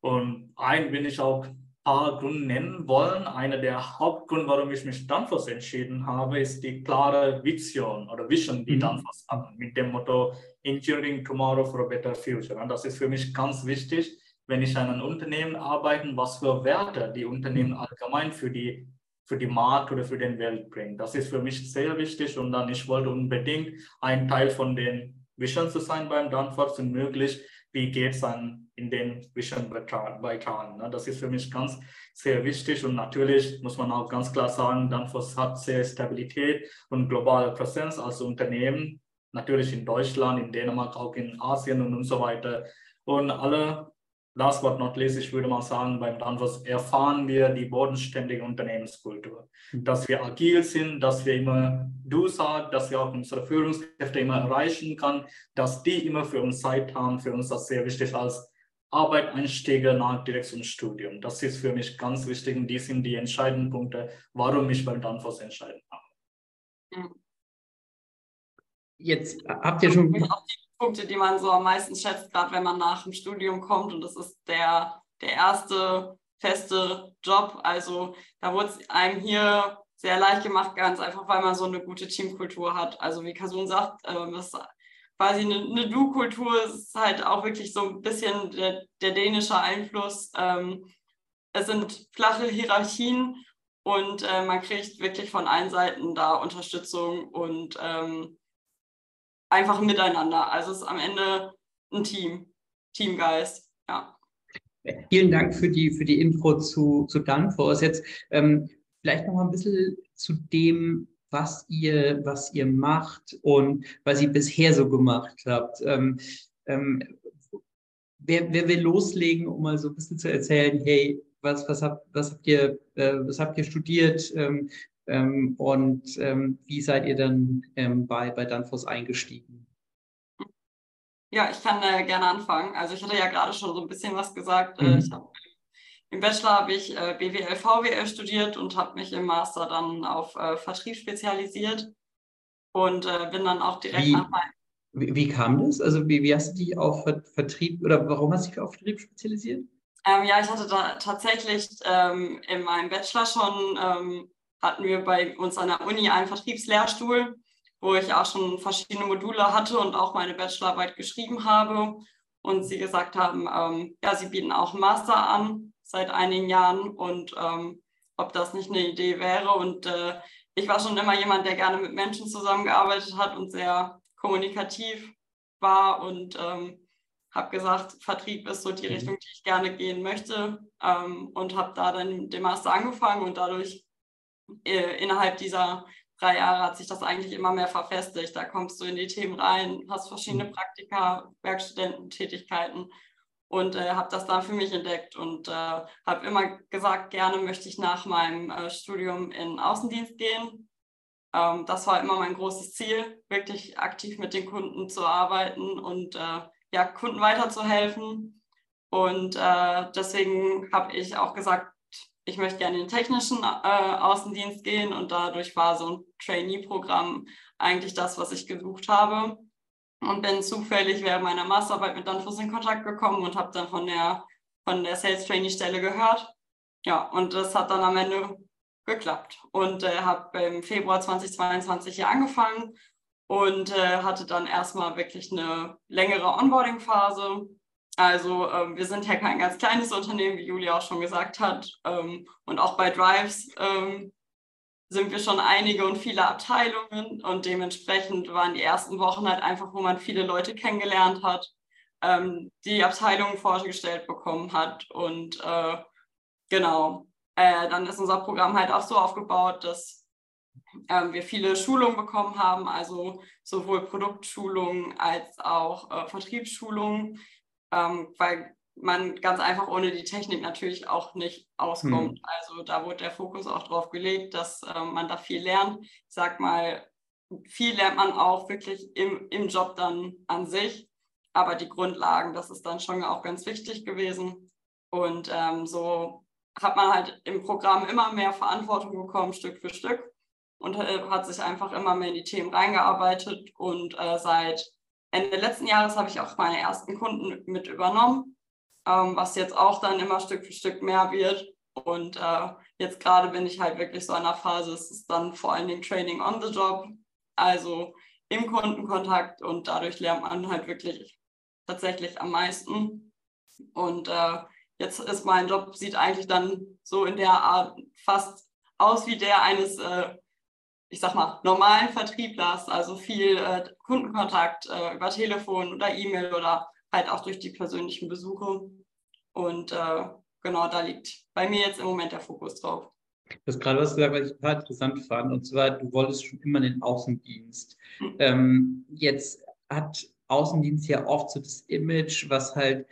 Und ein bin ich auch ein paar Gründe nennen wollen. Einer der Hauptgründe, warum ich mich Danfoss entschieden habe, ist die klare Vision oder Vision, die mhm. Danfoss hat, mit dem Motto Engineering Tomorrow for a Better Future. Und das ist für mich ganz wichtig wenn ich an einem Unternehmen arbeite, was für Werte die Unternehmen allgemein für die, für die Markt oder für den Welt bringen. Das ist für mich sehr wichtig und dann ich wollte unbedingt ein Teil von den Vision zu sein beim Danfoss und möglich, wie geht es dann in den Vision beitragen. Ne? Das ist für mich ganz sehr wichtig und natürlich muss man auch ganz klar sagen, Danfoss hat sehr Stabilität und globale Präsenz als Unternehmen, natürlich in Deutschland, in Dänemark, auch in Asien und, und so weiter. Und alle last but not least, ich würde mal sagen, beim Danfoss erfahren wir die bodenständige Unternehmenskultur. Mhm. Dass wir agil sind, dass wir immer Du sagen, dass wir auch unsere Führungskräfte immer erreichen können, dass die immer für uns Zeit haben. Für uns ist das sehr wichtig als Arbeitseinstiege nach Direktionsstudium. Das ist für mich ganz wichtig und die sind die entscheidenden Punkte, warum ich beim Danfoss entscheiden habe. Jetzt habt ihr schon. Punkte, die man so am meisten schätzt, gerade wenn man nach dem Studium kommt und das ist der, der erste feste Job. Also da wurde es einem hier sehr leicht gemacht, ganz einfach, weil man so eine gute Teamkultur hat. Also wie Kasun sagt, ähm, das ist quasi eine, eine Du-Kultur, ist halt auch wirklich so ein bisschen der, der dänische Einfluss. Ähm, es sind flache Hierarchien und äh, man kriegt wirklich von allen Seiten da Unterstützung und ähm, einfach miteinander. Also es ist am Ende ein Team, Teamgeist, ja. Vielen Dank für die, für die Intro zu, zu Danfoss. Jetzt ähm, vielleicht noch mal ein bisschen zu dem, was ihr, was ihr macht und was ihr bisher so gemacht habt. Ähm, ähm, wer, wer will loslegen, um mal so ein bisschen zu erzählen, hey, was, was, habt, was, habt, ihr, äh, was habt ihr studiert ähm und ähm, wie seid ihr dann ähm, bei, bei Danfoss eingestiegen? Ja, ich kann äh, gerne anfangen. Also ich hatte ja gerade schon so ein bisschen was gesagt. Äh, mhm. ich hab, Im Bachelor habe ich äh, BWL, VWL studiert und habe mich im Master dann auf äh, Vertrieb spezialisiert und äh, bin dann auch direkt wie, nach meinem... Wie, wie, kam das? Also wie, wie hast du dich auf Vertrieb oder warum hast du dich auf Vertrieb spezialisiert? Ähm, ja, ich hatte da tatsächlich ähm, in meinem Bachelor schon, ähm, hatten wir bei uns an der Uni einen Vertriebslehrstuhl wo ich auch schon verschiedene Module hatte und auch meine Bachelorarbeit geschrieben habe. Und sie gesagt haben, ähm, ja, sie bieten auch einen Master an seit einigen Jahren und ähm, ob das nicht eine Idee wäre. Und äh, ich war schon immer jemand, der gerne mit Menschen zusammengearbeitet hat und sehr kommunikativ war und ähm, habe gesagt, Vertrieb ist so die mhm. Richtung, die ich gerne gehen möchte ähm, und habe da dann den Master angefangen und dadurch äh, innerhalb dieser drei Jahre hat sich das eigentlich immer mehr verfestigt. Da kommst du in die Themen rein, hast verschiedene mhm. Praktika, Werkstudententätigkeiten und äh, habe das dann für mich entdeckt und äh, habe immer gesagt, gerne möchte ich nach meinem äh, Studium in Außendienst gehen. Ähm, das war immer mein großes Ziel, wirklich aktiv mit den Kunden zu arbeiten und äh, ja, Kunden weiterzuhelfen. Und äh, deswegen habe ich auch gesagt, ich möchte gerne in den technischen äh, Außendienst gehen und dadurch war so ein Trainee-Programm eigentlich das, was ich gesucht habe. Und bin zufällig während meiner Masterarbeit mit Danfoss in Kontakt gekommen und habe dann von der, von der Sales Trainee Stelle gehört. Ja, und das hat dann am Ende geklappt. Und äh, habe im Februar 2022 hier angefangen und äh, hatte dann erstmal wirklich eine längere Onboarding-Phase also ähm, wir sind ja kein ganz kleines Unternehmen, wie Julia auch schon gesagt hat. Ähm, und auch bei Drives ähm, sind wir schon einige und viele Abteilungen. Und dementsprechend waren die ersten Wochen halt einfach, wo man viele Leute kennengelernt hat, ähm, die Abteilungen vorgestellt bekommen hat. Und äh, genau, äh, dann ist unser Programm halt auch so aufgebaut, dass ähm, wir viele Schulungen bekommen haben, also sowohl Produktschulungen als auch äh, Vertriebsschulungen ähm, weil man ganz einfach ohne die Technik natürlich auch nicht auskommt. Hm. Also da wurde der Fokus auch drauf gelegt, dass äh, man da viel lernt. Ich sag mal, viel lernt man auch wirklich im, im Job dann an sich, aber die Grundlagen, das ist dann schon auch ganz wichtig gewesen. Und ähm, so hat man halt im Programm immer mehr Verantwortung bekommen, Stück für Stück, und äh, hat sich einfach immer mehr in die Themen reingearbeitet. Und äh, seit Ende letzten Jahres habe ich auch meine ersten Kunden mit übernommen, ähm, was jetzt auch dann immer Stück für Stück mehr wird. Und äh, jetzt gerade bin ich halt wirklich so in einer Phase, es ist dann vor allen Dingen Training on the Job, also im Kundenkontakt und dadurch lernt man halt wirklich tatsächlich am meisten. Und äh, jetzt ist mein Job, sieht eigentlich dann so in der Art fast aus wie der eines äh, ich sag mal, normalen Vertrieblers, also viel äh, Kundenkontakt äh, über Telefon oder E-Mail oder halt auch durch die persönlichen Besuche. Und äh, genau da liegt bei mir jetzt im Moment der Fokus drauf. Du hast gerade was gesagt, was ich total interessant fand, und zwar, du wolltest schon immer den Außendienst. Mhm. Ähm, jetzt hat Außendienst ja oft so das Image, was halt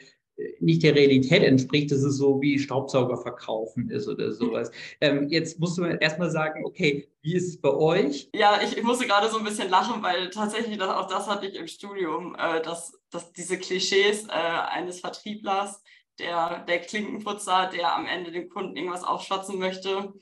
nicht der Realität entspricht, dass es so wie Staubsauger verkaufen ist oder sowas. Ähm, jetzt musst du erstmal sagen, okay, wie ist es bei euch? Ja, ich, ich musste gerade so ein bisschen lachen, weil tatsächlich das, auch das hatte ich im Studium, äh, dass, dass diese Klischees äh, eines Vertrieblers, der, der Klinkenputzer, der am Ende dem Kunden irgendwas aufschwatzen möchte,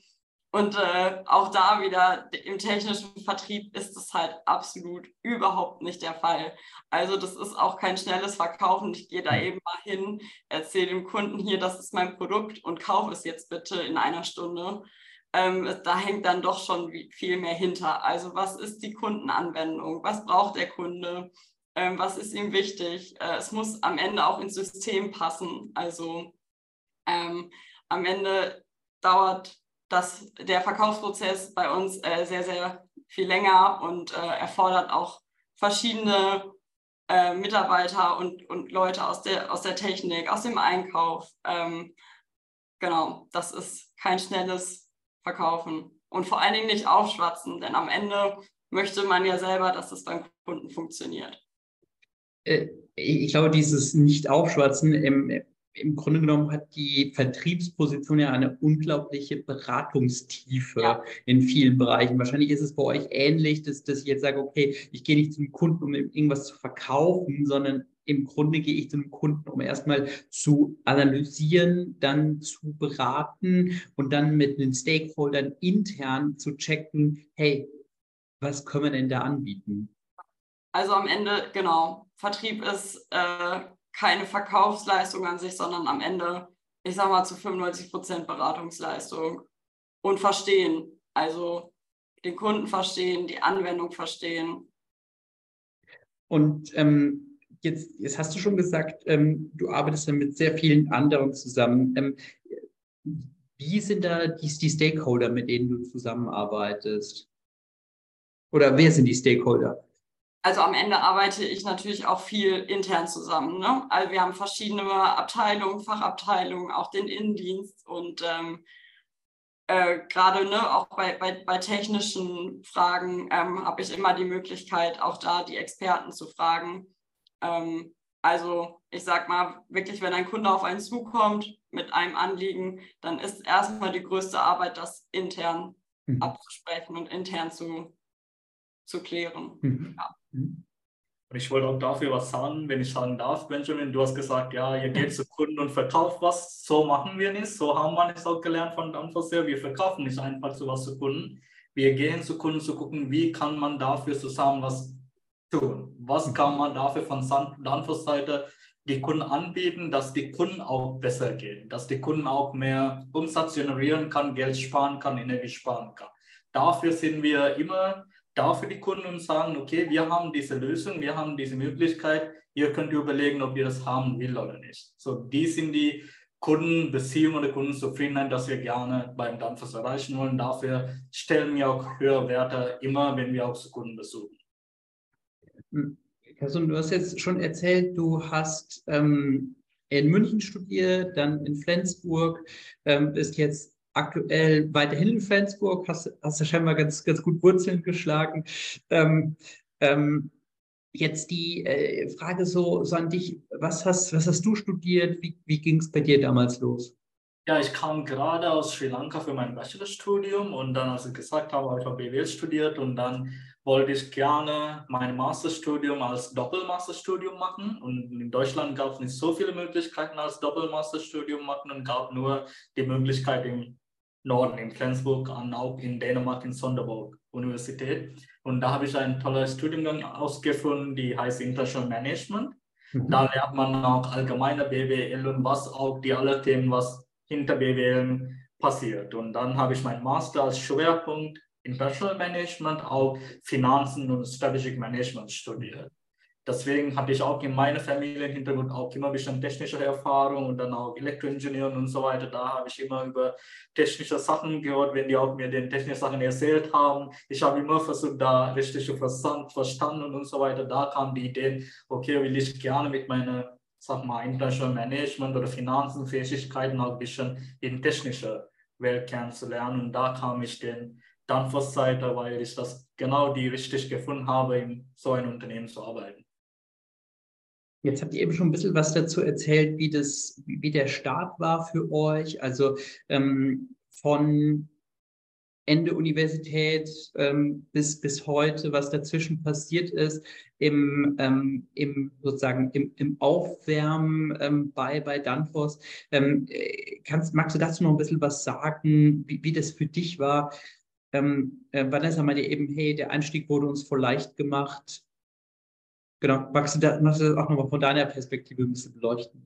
und äh, auch da wieder im technischen Vertrieb ist es halt absolut überhaupt nicht der Fall. Also das ist auch kein schnelles Verkaufen. Ich gehe da eben mal hin, erzähle dem Kunden hier, das ist mein Produkt und kaufe es jetzt bitte in einer Stunde. Ähm, da hängt dann doch schon viel mehr hinter. Also was ist die Kundenanwendung? Was braucht der Kunde? Ähm, was ist ihm wichtig? Äh, es muss am Ende auch ins System passen. Also ähm, am Ende dauert dass der Verkaufsprozess bei uns äh, sehr, sehr viel länger und äh, erfordert auch verschiedene äh, Mitarbeiter und, und Leute aus der, aus der Technik, aus dem Einkauf. Ähm, genau, das ist kein schnelles Verkaufen und vor allen Dingen nicht aufschwatzen, denn am Ende möchte man ja selber, dass es beim Kunden funktioniert. Äh, ich glaube, dieses Nicht-Aufschwatzen im, im Grunde genommen hat die Vertriebsposition ja eine unglaubliche Beratungstiefe ja. in vielen Bereichen. Wahrscheinlich ist es bei euch ähnlich, dass, dass ich jetzt sage, okay, ich gehe nicht zum Kunden, um irgendwas zu verkaufen, sondern im Grunde gehe ich zum Kunden, um erstmal zu analysieren, dann zu beraten und dann mit den Stakeholdern intern zu checken, hey, was können wir denn da anbieten? Also am Ende, genau, Vertrieb ist äh, keine Verkaufsleistung an sich, sondern am Ende, ich sag mal, zu 95 Prozent Beratungsleistung und verstehen. Also den Kunden verstehen, die Anwendung verstehen. Und ähm, jetzt, jetzt hast du schon gesagt, ähm, du arbeitest ja mit sehr vielen anderen zusammen. Ähm, wie sind da die, die Stakeholder, mit denen du zusammenarbeitest? Oder wer sind die Stakeholder? Also am Ende arbeite ich natürlich auch viel intern zusammen. Ne? Also wir haben verschiedene Abteilungen, Fachabteilungen, auch den Innendienst und ähm, äh, gerade ne, auch bei, bei, bei technischen Fragen ähm, habe ich immer die Möglichkeit, auch da die Experten zu fragen. Ähm, also ich sage mal, wirklich, wenn ein Kunde auf einen zukommt mit einem Anliegen, dann ist erstmal die größte Arbeit, das intern mhm. abzusprechen und intern zu, zu klären. Mhm. Ja. Mhm. Und ich wollte auch dafür was sagen, wenn ich sagen darf, Benjamin, du hast gesagt, ja, ihr geht zu Kunden und verkauft was. So machen wir nicht. So haben wir es auch gelernt von Danfoss Wir verkaufen nicht einfach so was zu Kunden. Wir gehen zu Kunden zu gucken, wie kann man dafür zusammen was tun? Was kann man dafür von Danfoss Seite die Kunden anbieten, dass die Kunden auch besser gehen, dass die Kunden auch mehr Umsatz generieren kann, Geld sparen kann, Energie sparen kann. Dafür sind wir immer da für die Kunden und sagen, okay, wir haben diese Lösung, wir haben diese Möglichkeit, ihr könnt überlegen, ob ihr das haben will oder nicht. So, die sind die Kundenbeziehung oder Kundenzufriedenheit, dass wir gerne beim Danfoss erreichen wollen. Dafür stellen wir auch höhere Werte immer, wenn wir auch zu Kunden besuchen. Also, du hast jetzt schon erzählt, du hast ähm, in München studiert, dann in Flensburg, ähm, bist jetzt aktuell weiterhin in Flensburg, hast, hast du scheinbar ganz, ganz gut Wurzeln geschlagen. Ähm, ähm, jetzt die äh, Frage so, so an dich, was hast, was hast du studiert? Wie, wie ging es bei dir damals los? Ja, ich kam gerade aus Sri Lanka für mein Bachelorstudium und dann, als ich gesagt habe, habe ich auch BWL studiert und dann wollte ich gerne mein Masterstudium als Doppelmasterstudium machen. Und in Deutschland gab es nicht so viele Möglichkeiten als Doppelmasterstudium machen und gab nur die Möglichkeit im Norden in Flensburg und auch in Dänemark in Sonderburg Universität. Und da habe ich einen tollen Studiengang ausgefunden, die heißt International Management. Mhm. Da lernt man auch allgemeine BWL und was auch die alle Themen, was hinter BWL passiert. Und dann habe ich meinen Master als Schwerpunkt International Management, auch Finanzen und Strategic Management studiert deswegen hatte ich auch in meinem Familienhintergrund auch immer ein bisschen technische Erfahrung und dann auch Elektroingenieur und so weiter. Da habe ich immer über technische Sachen gehört, wenn die auch mir den technischen Sachen erzählt haben. Ich habe immer versucht, da richtig zu verstanden und so weiter. Da kam die Idee, okay, will ich gerne mit meiner, sag mal, International Management oder Finanzenfähigkeiten auch ein bisschen in technischer Welt kennenzulernen. Und da kam ich den Danfoss-Seite, weil ich das genau die richtig gefunden habe, in so einem Unternehmen zu arbeiten. Jetzt habt ihr eben schon ein bisschen was dazu erzählt, wie, das, wie der Start war für euch. Also ähm, von Ende Universität ähm, bis, bis heute, was dazwischen passiert ist, im, ähm, im sozusagen im, im Aufwärmen ähm, bei, bei Danfoss. Ähm, äh, kannst, magst du dazu noch ein bisschen was sagen, wie, wie das für dich war? Ähm, äh, Vanessa meinte eben, hey, der Einstieg wurde uns voll leicht gemacht. Genau, magst du, da, magst du das auch nochmal von deiner Perspektive ein bisschen beleuchten?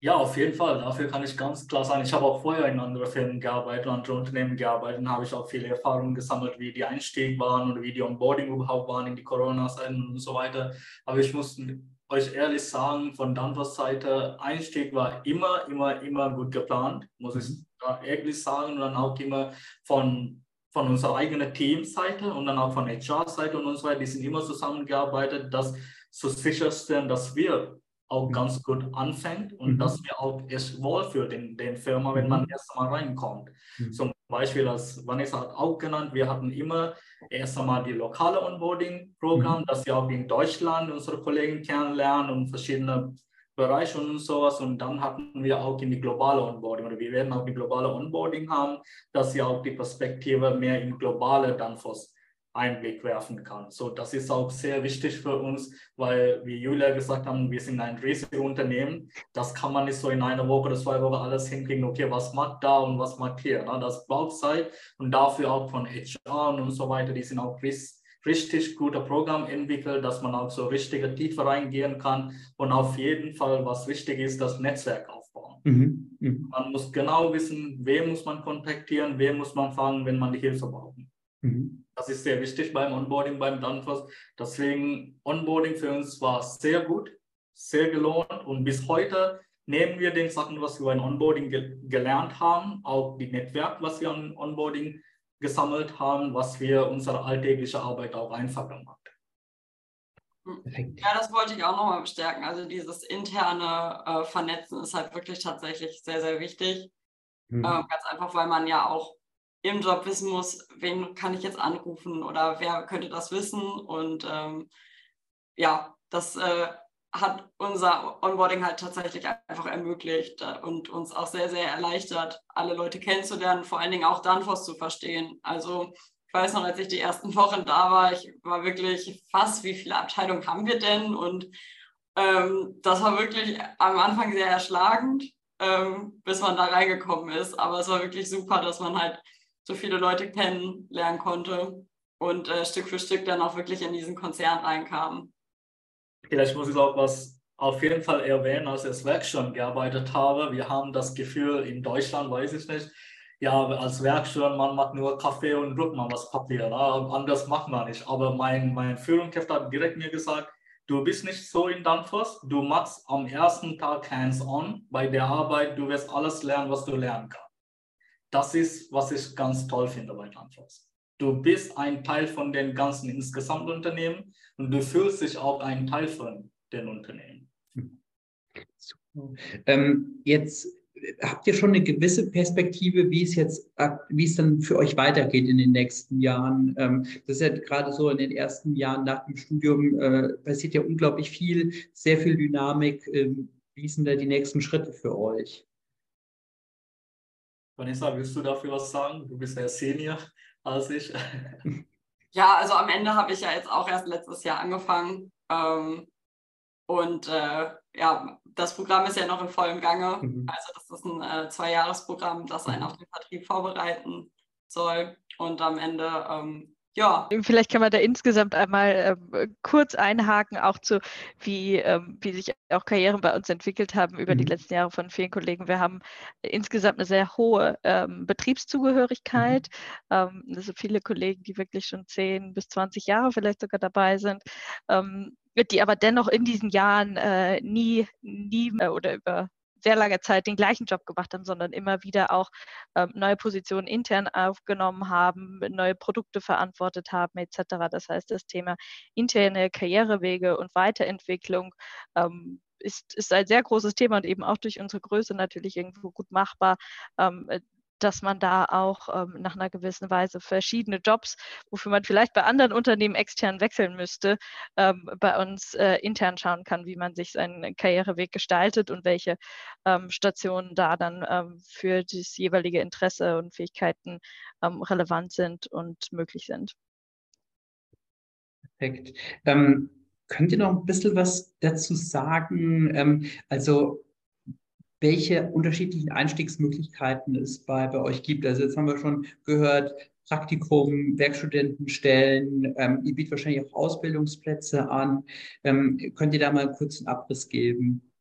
Ja, auf jeden Fall. Dafür kann ich ganz klar sagen, ich habe auch vorher in anderen Firmen gearbeitet, andere Unternehmen gearbeitet und habe ich auch viele Erfahrungen gesammelt, wie die Einstieg waren und wie die Onboarding überhaupt waren in die Corona-Zeiten und so weiter. Aber ich muss euch ehrlich sagen, von Danvers Seite, Einstieg war immer, immer, immer gut geplant, muss ich mhm. ehrlich sagen. Und dann auch immer von, von unserer eigenen Teamseite und dann auch von HR-Seite und so weiter, die sind immer zusammengearbeitet, dass sicherstellen, dass wir auch ganz gut anfängt und mhm. dass wir auch es wohlfühlt in den Firma, wenn man mhm. erst einmal reinkommt. Mhm. Zum Beispiel, als Vanessa hat auch genannt, wir hatten immer erst einmal die lokale Onboarding-Programm, mhm. dass wir auch in Deutschland unsere Kollegen kennenlernen und verschiedene Bereiche und sowas. Und dann hatten wir auch in die globale Onboarding oder wir werden auch die globale Onboarding haben, dass sie auch die Perspektive mehr im globale dann Einblick werfen kann. So, das ist auch sehr wichtig für uns, weil, wie Julia gesagt haben, wir sind ein riesiges Unternehmen. Das kann man nicht so in einer Woche oder zwei Wochen alles hinkriegen. Okay, was macht da und was macht hier? Ne? Das braucht Zeit und dafür auch von HR und so weiter. Die sind auch richtig gute Programm entwickelt, dass man auch so richtige Tiefe reingehen kann und auf jeden Fall, was wichtig ist, das Netzwerk aufbauen. Mhm. Mhm. Man muss genau wissen, wen muss man kontaktieren, wen muss man fangen, wenn man die Hilfe braucht. Mhm. Das ist sehr wichtig beim Onboarding, beim Danfoss. Deswegen, Onboarding für uns war sehr gut, sehr gelohnt und bis heute nehmen wir den Sachen, was wir beim Onboarding ge gelernt haben, auch die Netzwerk, was wir an Onboarding gesammelt haben, was wir unsere alltägliche Arbeit auch einfacher macht. Perfekt. Ja, das wollte ich auch nochmal bestärken. Also dieses interne äh, Vernetzen ist halt wirklich tatsächlich sehr, sehr wichtig. Mhm. Äh, ganz einfach, weil man ja auch im Job wissen muss, wen kann ich jetzt anrufen oder wer könnte das wissen. Und ähm, ja, das äh, hat unser Onboarding halt tatsächlich einfach ermöglicht äh, und uns auch sehr, sehr erleichtert, alle Leute kennenzulernen, vor allen Dingen auch Danfoss zu verstehen. Also ich weiß noch, als ich die ersten Wochen da war, ich war wirklich fast, wie viele Abteilungen haben wir denn? Und ähm, das war wirklich am Anfang sehr erschlagend, ähm, bis man da reingekommen ist. Aber es war wirklich super, dass man halt so viele Leute kennenlernen konnte und äh, Stück für Stück dann auch wirklich in diesen Konzern reinkam. Vielleicht muss ich auch was auf jeden Fall erwähnen, als ich als Werkstudent gearbeitet habe. Wir haben das Gefühl, in Deutschland weiß ich nicht, ja, als Werkstudent, man macht nur Kaffee und druckt mal was Papier. Ne? Anders macht man nicht. Aber mein, mein Führungskräfte hat direkt mir gesagt, du bist nicht so in Danfoss, du machst am ersten Tag hands-on bei der Arbeit, du wirst alles lernen, was du lernen kannst das ist, was ich ganz toll finde bei Landfloss. Du bist ein Teil von den ganzen insgesamt Unternehmen und du fühlst dich auch ein Teil von den Unternehmen. Ähm, jetzt habt ihr schon eine gewisse Perspektive, wie es jetzt, wie es dann für euch weitergeht in den nächsten Jahren? Ähm, das ist ja gerade so in den ersten Jahren nach dem Studium äh, passiert ja unglaublich viel, sehr viel Dynamik. Ähm, wie sind da die nächsten Schritte für euch? Vanessa, willst du dafür was sagen? Du bist ja Senior als ich. Ja, also am Ende habe ich ja jetzt auch erst letztes Jahr angefangen. Ähm, und äh, ja, das Programm ist ja noch in vollem Gange. Mhm. Also das ist ein äh, Zweijahresprogramm, das einen mhm. auf den Vertrieb vorbereiten soll. Und am Ende ähm, ja. Vielleicht kann man da insgesamt einmal äh, kurz einhaken, auch zu, wie, ähm, wie sich auch Karrieren bei uns entwickelt haben über mhm. die letzten Jahre von vielen Kollegen. Wir haben insgesamt eine sehr hohe ähm, Betriebszugehörigkeit. Mhm. Ähm, also viele Kollegen, die wirklich schon 10 bis 20 Jahre vielleicht sogar dabei sind. Ähm, die aber dennoch in diesen Jahren äh, nie, nie äh, oder über sehr lange Zeit den gleichen Job gemacht haben, sondern immer wieder auch ähm, neue Positionen intern aufgenommen haben, neue Produkte verantwortet haben etc. Das heißt, das Thema interne Karrierewege und Weiterentwicklung ähm, ist, ist ein sehr großes Thema und eben auch durch unsere Größe natürlich irgendwo gut machbar. Ähm, dass man da auch ähm, nach einer gewissen Weise verschiedene Jobs, wofür man vielleicht bei anderen Unternehmen extern wechseln müsste, ähm, bei uns äh, intern schauen kann, wie man sich seinen Karriereweg gestaltet und welche ähm, Stationen da dann ähm, für das jeweilige Interesse und Fähigkeiten ähm, relevant sind und möglich sind. Perfekt. Ähm, könnt ihr noch ein bisschen was dazu sagen? Also welche unterschiedlichen Einstiegsmöglichkeiten es bei, bei euch gibt. Also jetzt haben wir schon gehört, Praktikum, Werkstudentenstellen, ähm, ihr bietet wahrscheinlich auch Ausbildungsplätze an. Ähm, könnt ihr da mal einen Abriss geben?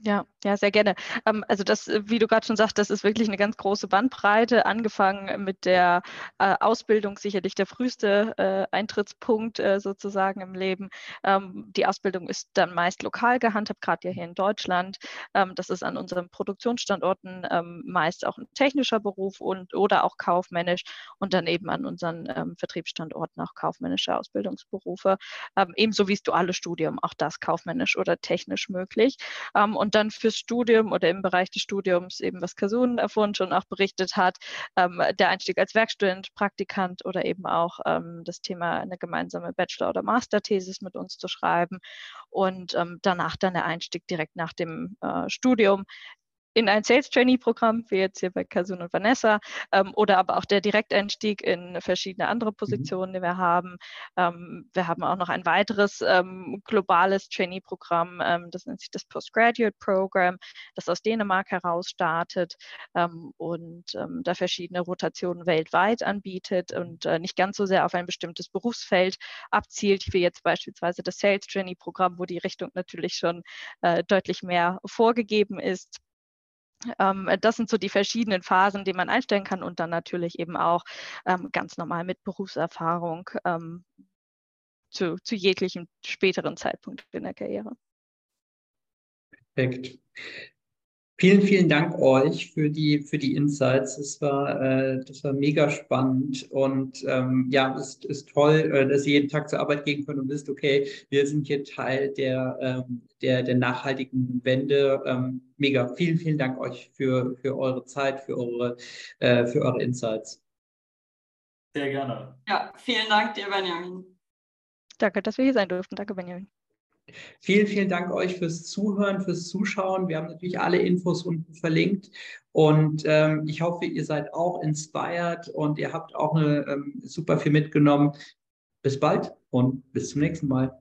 Ja, ja, sehr gerne. Ähm, also das, äh, wie du gerade schon sagst, das ist wirklich eine ganz große Bandbreite, angefangen mit der äh, Ausbildung, sicherlich der früheste äh, Eintrittspunkt sozusagen im Leben. Ähm, die Ausbildung ist dann meist lokal gehandhabt, gerade ja hier in Deutschland. Ähm, das ist an unseren Produktionsstandorten meist auch ein technischer Beruf und oder auch kaufmännisch und dann eben an unseren Vertriebsstandorten auch kaufmännische Ausbildungsberufe. Ebenso wie das duale Studium, auch das kaufmännisch oder technisch möglich. Und und dann fürs Studium oder im Bereich des Studiums eben, was Kasun vorhin schon auch berichtet hat, ähm, der Einstieg als Werkstudent, Praktikant oder eben auch ähm, das Thema eine gemeinsame Bachelor- oder Masterthesis mit uns zu schreiben und ähm, danach dann der Einstieg direkt nach dem äh, Studium in ein Sales Trainee Programm, wie jetzt hier bei Kasun und Vanessa, ähm, oder aber auch der Direkteinstieg in verschiedene andere mhm. Positionen, die wir haben. Ähm, wir haben auch noch ein weiteres ähm, globales Trainee Programm, ähm, das nennt sich das Postgraduate Program, das aus Dänemark heraus startet ähm, und ähm, da verschiedene Rotationen weltweit anbietet und äh, nicht ganz so sehr auf ein bestimmtes Berufsfeld abzielt, wie jetzt beispielsweise das Sales Trainee Programm, wo die Richtung natürlich schon äh, deutlich mehr vorgegeben ist. Ähm, das sind so die verschiedenen Phasen, die man einstellen kann und dann natürlich eben auch ähm, ganz normal mit Berufserfahrung ähm, zu, zu jeglichem späteren Zeitpunkt in der Karriere. Perfekt. Vielen, vielen Dank euch für die, für die Insights. Das war, äh, das war mega spannend und ähm, ja, es ist, ist toll, äh, dass ihr jeden Tag zur Arbeit gehen könnt und wisst, okay, wir sind hier Teil der, ähm, der, der nachhaltigen Wende. Ähm, mega. Vielen, vielen Dank euch für, für eure Zeit, für eure, äh, für eure Insights. Sehr gerne. Ja, vielen Dank dir, Benjamin. Danke, dass wir hier sein durften. Danke, Benjamin. Vielen, vielen Dank euch fürs Zuhören, fürs Zuschauen. Wir haben natürlich alle Infos unten verlinkt und ähm, ich hoffe, ihr seid auch inspired und ihr habt auch eine, ähm, super viel mitgenommen. Bis bald und bis zum nächsten Mal.